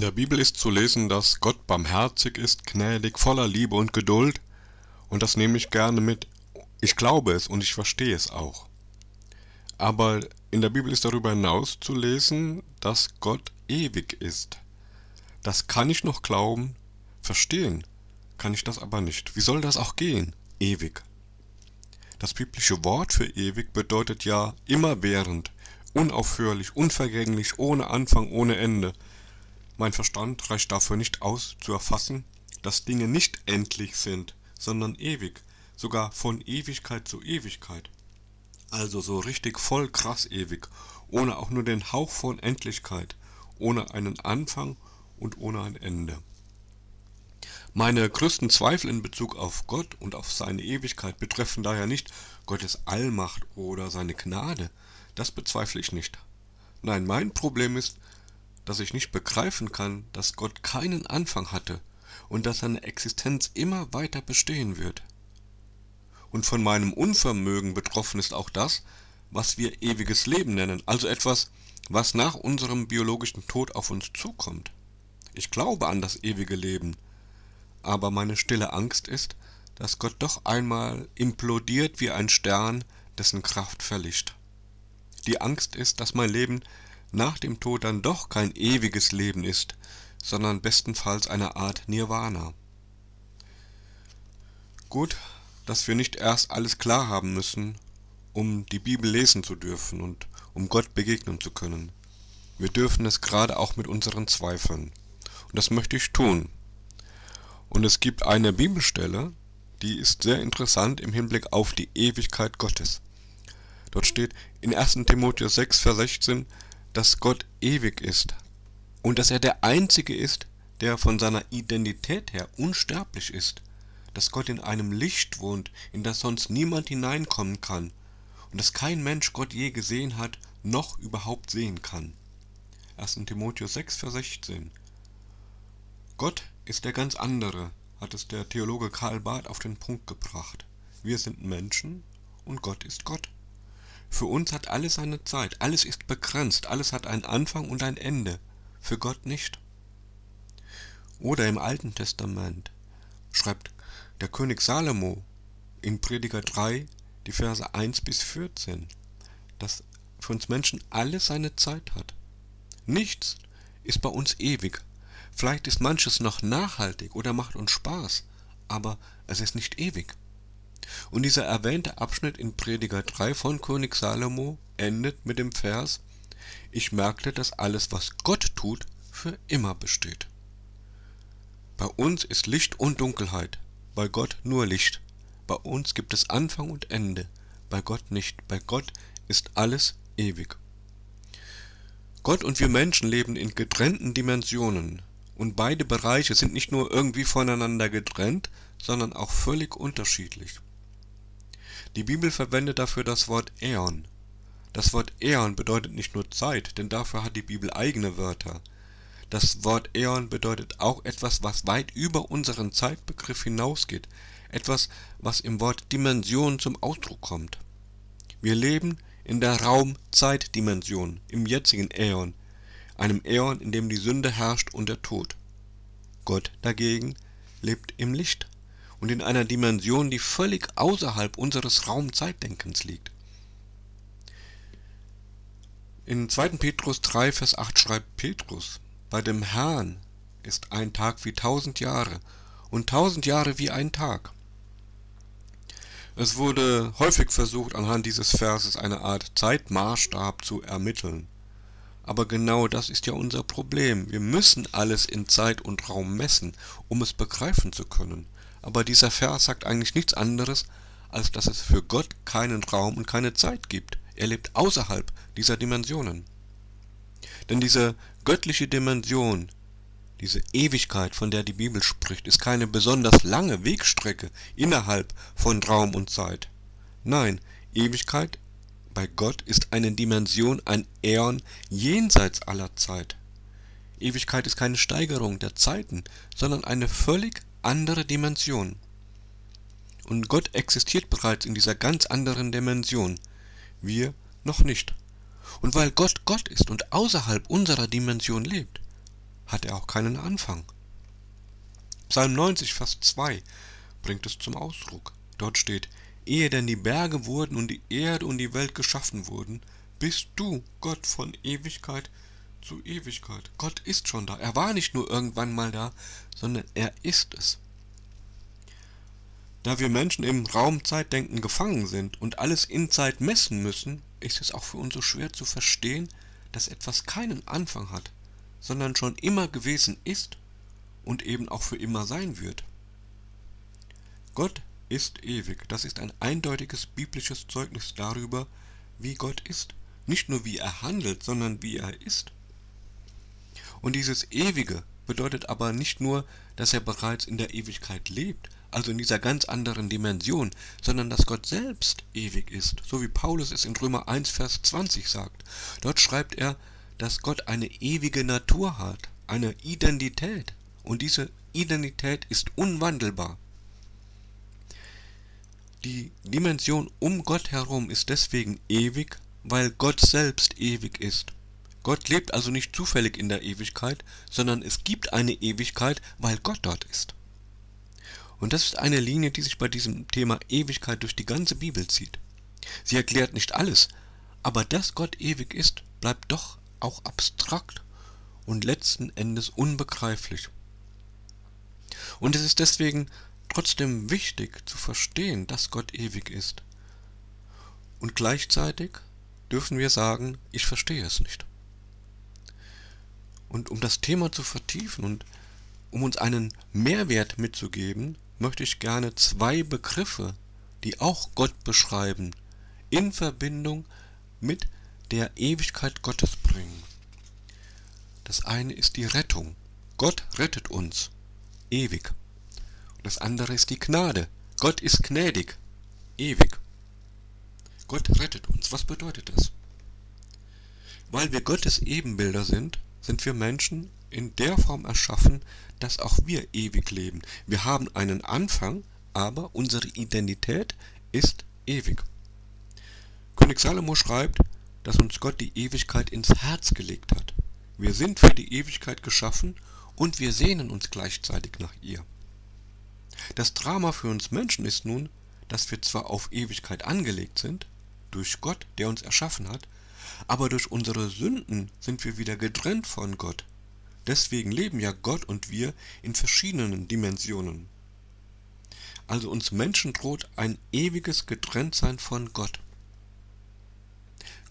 In der Bibel ist zu lesen, dass Gott barmherzig ist, gnädig, voller Liebe und Geduld, und das nehme ich gerne mit. Ich glaube es und ich verstehe es auch. Aber in der Bibel ist darüber hinaus zu lesen, dass Gott ewig ist. Das kann ich noch glauben, verstehen kann ich das aber nicht. Wie soll das auch gehen? Ewig. Das biblische Wort für ewig bedeutet ja immerwährend, unaufhörlich, unvergänglich, ohne Anfang, ohne Ende. Mein Verstand reicht dafür nicht aus, zu erfassen, dass Dinge nicht endlich sind, sondern ewig, sogar von Ewigkeit zu Ewigkeit. Also so richtig voll krass ewig, ohne auch nur den Hauch von Endlichkeit, ohne einen Anfang und ohne ein Ende. Meine größten Zweifel in Bezug auf Gott und auf seine Ewigkeit betreffen daher nicht Gottes Allmacht oder seine Gnade, das bezweifle ich nicht. Nein, mein Problem ist, dass ich nicht begreifen kann, dass Gott keinen Anfang hatte und dass seine Existenz immer weiter bestehen wird. Und von meinem Unvermögen betroffen ist auch das, was wir ewiges Leben nennen, also etwas, was nach unserem biologischen Tod auf uns zukommt. Ich glaube an das ewige Leben, aber meine stille Angst ist, dass Gott doch einmal implodiert wie ein Stern, dessen Kraft verlischt. Die Angst ist, dass mein Leben nach dem Tod dann doch kein ewiges Leben ist, sondern bestenfalls eine Art Nirvana. Gut, dass wir nicht erst alles klar haben müssen, um die Bibel lesen zu dürfen und um Gott begegnen zu können. Wir dürfen es gerade auch mit unseren Zweifeln. Und das möchte ich tun. Und es gibt eine Bibelstelle, die ist sehr interessant im Hinblick auf die Ewigkeit Gottes. Dort steht in 1. Timotheus 6, Vers 16, dass Gott ewig ist und dass er der Einzige ist, der von seiner Identität her unsterblich ist, dass Gott in einem Licht wohnt, in das sonst niemand hineinkommen kann und dass kein Mensch Gott je gesehen hat, noch überhaupt sehen kann. 1. Timotheus 6, Vers 16. Gott ist der ganz andere, hat es der Theologe Karl Barth auf den Punkt gebracht. Wir sind Menschen und Gott ist Gott. Für uns hat alles seine Zeit, alles ist begrenzt, alles hat einen Anfang und ein Ende, für Gott nicht. Oder im Alten Testament schreibt der König Salomo in Prediger 3 die Verse 1 bis 14, dass für uns Menschen alles seine Zeit hat. Nichts ist bei uns ewig. Vielleicht ist manches noch nachhaltig oder macht uns Spaß, aber es ist nicht ewig. Und dieser erwähnte Abschnitt in Prediger 3 von König Salomo endet mit dem Vers Ich merkte, dass alles, was Gott tut, für immer besteht. Bei uns ist Licht und Dunkelheit, bei Gott nur Licht. Bei uns gibt es Anfang und Ende, bei Gott nicht. Bei Gott ist alles ewig. Gott und wir Menschen leben in getrennten Dimensionen, und beide Bereiche sind nicht nur irgendwie voneinander getrennt, sondern auch völlig unterschiedlich. Die Bibel verwendet dafür das Wort Äon. Das Wort Äon bedeutet nicht nur Zeit, denn dafür hat die Bibel eigene Wörter. Das Wort Äon bedeutet auch etwas, was weit über unseren Zeitbegriff hinausgeht, etwas, was im Wort Dimension zum Ausdruck kommt. Wir leben in der Raum-Zeit-Dimension, im jetzigen Äon, einem Äon, in dem die Sünde herrscht und der Tod. Gott dagegen lebt im Licht und in einer Dimension, die völlig außerhalb unseres Raum-Zeitdenkens liegt. In 2. Petrus 3, Vers 8 schreibt Petrus, bei dem Herrn ist ein Tag wie tausend Jahre und tausend Jahre wie ein Tag. Es wurde häufig versucht, anhand dieses Verses eine Art Zeitmaßstab zu ermitteln. Aber genau das ist ja unser Problem. Wir müssen alles in Zeit und Raum messen, um es begreifen zu können. Aber dieser Vers sagt eigentlich nichts anderes, als dass es für Gott keinen Raum und keine Zeit gibt. Er lebt außerhalb dieser Dimensionen. Denn diese göttliche Dimension, diese Ewigkeit, von der die Bibel spricht, ist keine besonders lange Wegstrecke innerhalb von Raum und Zeit. Nein, Ewigkeit bei Gott ist eine Dimension, ein Äon jenseits aller Zeit. Ewigkeit ist keine Steigerung der Zeiten, sondern eine völlig andere Dimension. Und Gott existiert bereits in dieser ganz anderen Dimension, wir noch nicht. Und weil Gott Gott ist und außerhalb unserer Dimension lebt, hat er auch keinen Anfang. Psalm 90, Vers 2 bringt es zum Ausdruck. Dort steht, ehe denn die Berge wurden und die Erde und die Welt geschaffen wurden, bist du, Gott, von Ewigkeit zu Ewigkeit. Gott ist schon da. Er war nicht nur irgendwann mal da, sondern er ist es. Da wir Menschen im Raumzeitdenken gefangen sind und alles in Zeit messen müssen, ist es auch für uns so schwer zu verstehen, dass etwas keinen Anfang hat, sondern schon immer gewesen ist und eben auch für immer sein wird. Gott ist ewig. Das ist ein eindeutiges biblisches Zeugnis darüber, wie Gott ist. Nicht nur wie er handelt, sondern wie er ist. Und dieses Ewige bedeutet aber nicht nur, dass er bereits in der Ewigkeit lebt, also in dieser ganz anderen Dimension, sondern dass Gott selbst ewig ist, so wie Paulus es in Römer 1, Vers 20 sagt. Dort schreibt er, dass Gott eine ewige Natur hat, eine Identität, und diese Identität ist unwandelbar. Die Dimension um Gott herum ist deswegen ewig, weil Gott selbst ewig ist. Gott lebt also nicht zufällig in der Ewigkeit, sondern es gibt eine Ewigkeit, weil Gott dort ist. Und das ist eine Linie, die sich bei diesem Thema Ewigkeit durch die ganze Bibel zieht. Sie erklärt nicht alles, aber dass Gott ewig ist, bleibt doch auch abstrakt und letzten Endes unbegreiflich. Und es ist deswegen trotzdem wichtig zu verstehen, dass Gott ewig ist. Und gleichzeitig dürfen wir sagen, ich verstehe es nicht. Und um das Thema zu vertiefen und um uns einen Mehrwert mitzugeben, möchte ich gerne zwei Begriffe, die auch Gott beschreiben, in Verbindung mit der Ewigkeit Gottes bringen. Das eine ist die Rettung. Gott rettet uns ewig. Und das andere ist die Gnade. Gott ist gnädig, ewig. Gott rettet uns. Was bedeutet das? Weil wir Gottes Ebenbilder sind, sind wir Menschen in der Form erschaffen, dass auch wir ewig leben. Wir haben einen Anfang, aber unsere Identität ist ewig. König Salomo schreibt, dass uns Gott die Ewigkeit ins Herz gelegt hat. Wir sind für die Ewigkeit geschaffen und wir sehnen uns gleichzeitig nach ihr. Das Drama für uns Menschen ist nun, dass wir zwar auf Ewigkeit angelegt sind, durch Gott, der uns erschaffen hat, aber durch unsere Sünden sind wir wieder getrennt von Gott. Deswegen leben ja Gott und wir in verschiedenen Dimensionen. Also uns Menschen droht ein ewiges Getrenntsein von Gott.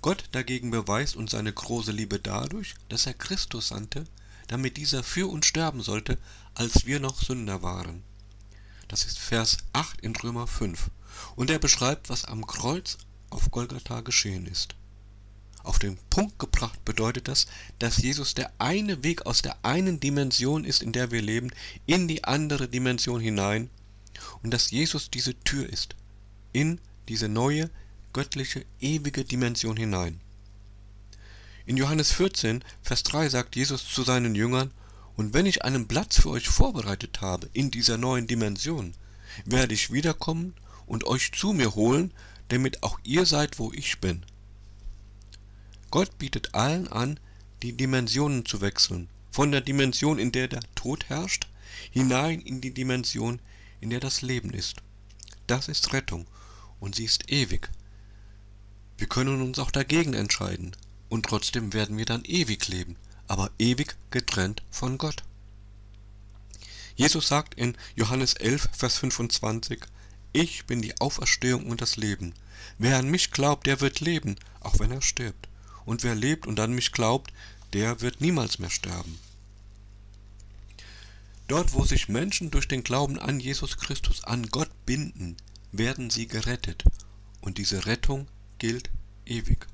Gott dagegen beweist uns seine große Liebe dadurch, dass er Christus sandte, damit dieser für uns sterben sollte, als wir noch Sünder waren. Das ist Vers 8 in Römer 5. Und er beschreibt, was am Kreuz auf Golgatha geschehen ist. Auf den Punkt gebracht bedeutet das, dass Jesus der eine Weg aus der einen Dimension ist, in der wir leben, in die andere Dimension hinein und dass Jesus diese Tür ist, in diese neue, göttliche, ewige Dimension hinein. In Johannes 14, Vers 3 sagt Jesus zu seinen Jüngern, und wenn ich einen Platz für euch vorbereitet habe in dieser neuen Dimension, werde ich wiederkommen und euch zu mir holen, damit auch ihr seid, wo ich bin. Gott bietet allen an, die Dimensionen zu wechseln, von der Dimension, in der der Tod herrscht, hinein in die Dimension, in der das Leben ist. Das ist Rettung, und sie ist ewig. Wir können uns auch dagegen entscheiden, und trotzdem werden wir dann ewig leben, aber ewig getrennt von Gott. Jesus sagt in Johannes 11, Vers 25, Ich bin die Auferstehung und das Leben. Wer an mich glaubt, der wird leben, auch wenn er stirbt und wer lebt und an mich glaubt, der wird niemals mehr sterben. Dort, wo sich Menschen durch den Glauben an Jesus Christus, an Gott binden, werden sie gerettet. Und diese Rettung gilt ewig.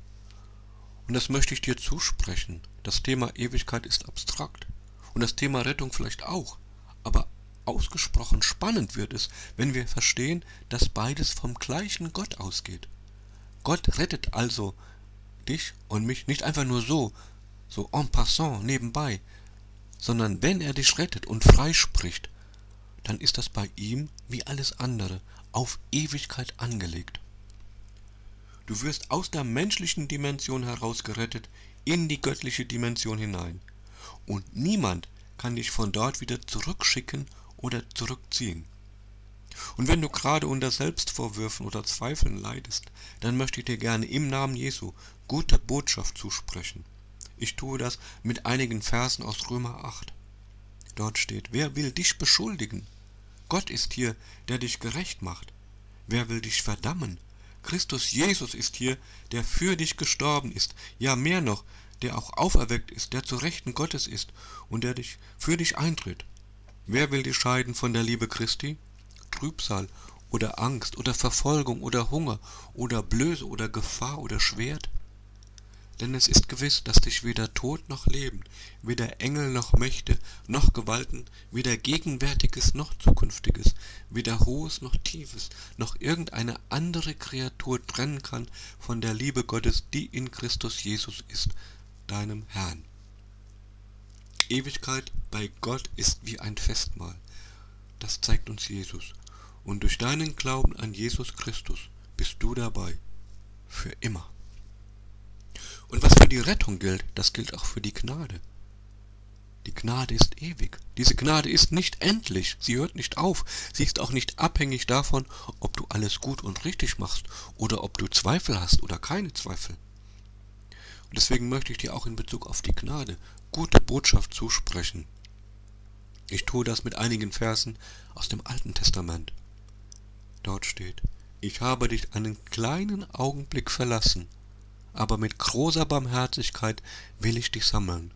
Und das möchte ich dir zusprechen. Das Thema Ewigkeit ist abstrakt. Und das Thema Rettung vielleicht auch. Aber ausgesprochen spannend wird es, wenn wir verstehen, dass beides vom gleichen Gott ausgeht. Gott rettet also dich und mich nicht einfach nur so, so en passant, nebenbei, sondern wenn er dich rettet und freispricht, dann ist das bei ihm wie alles andere auf Ewigkeit angelegt. Du wirst aus der menschlichen Dimension heraus gerettet in die göttliche Dimension hinein. Und niemand, kann dich von dort wieder zurückschicken oder zurückziehen. Und wenn du gerade unter Selbstvorwürfen oder Zweifeln leidest, dann möchte ich dir gerne im Namen Jesu gute Botschaft zusprechen. Ich tue das mit einigen Versen aus Römer 8. Dort steht, wer will dich beschuldigen? Gott ist hier, der dich gerecht macht. Wer will dich verdammen? Christus Jesus ist hier, der für dich gestorben ist, ja mehr noch, der auch auferweckt ist, der zu Rechten Gottes ist und der dich für dich eintritt. Wer will dich scheiden von der Liebe Christi? Trübsal oder Angst oder Verfolgung oder Hunger oder Blöße oder Gefahr oder Schwert? Denn es ist gewiss, dass dich weder Tod noch Leben, weder Engel noch Mächte, noch Gewalten, weder Gegenwärtiges noch Zukünftiges, weder Hohes noch Tiefes, noch irgendeine andere Kreatur trennen kann von der Liebe Gottes, die in Christus Jesus ist, deinem Herrn. Ewigkeit bei Gott ist wie ein Festmahl. Das zeigt uns Jesus. Und durch deinen Glauben an Jesus Christus bist du dabei. Für immer. Und was für die Rettung gilt, das gilt auch für die Gnade. Die Gnade ist ewig. Diese Gnade ist nicht endlich. Sie hört nicht auf. Sie ist auch nicht abhängig davon, ob du alles gut und richtig machst oder ob du Zweifel hast oder keine Zweifel. Und deswegen möchte ich dir auch in Bezug auf die Gnade gute Botschaft zusprechen. Ich tue das mit einigen Versen aus dem Alten Testament. Dort steht, ich habe dich einen kleinen Augenblick verlassen, aber mit großer Barmherzigkeit will ich dich sammeln.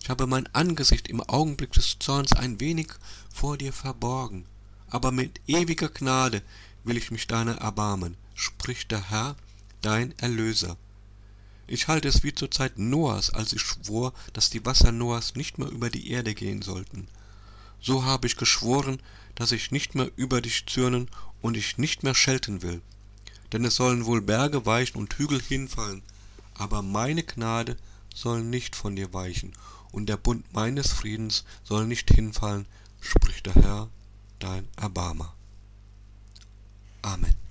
Ich habe mein Angesicht im Augenblick des Zorns ein wenig vor dir verborgen, aber mit ewiger Gnade will ich mich deiner erbarmen, spricht der Herr, dein Erlöser. Ich halte es wie zur Zeit Noahs, als ich schwor, dass die Wasser Noahs nicht mehr über die Erde gehen sollten. So habe ich geschworen, dass ich nicht mehr über dich zürnen und ich nicht mehr schelten will. Denn es sollen wohl Berge weichen und Hügel hinfallen, aber meine Gnade soll nicht von dir weichen, und der Bund meines Friedens soll nicht hinfallen, spricht der Herr, dein Erbarmer. Amen.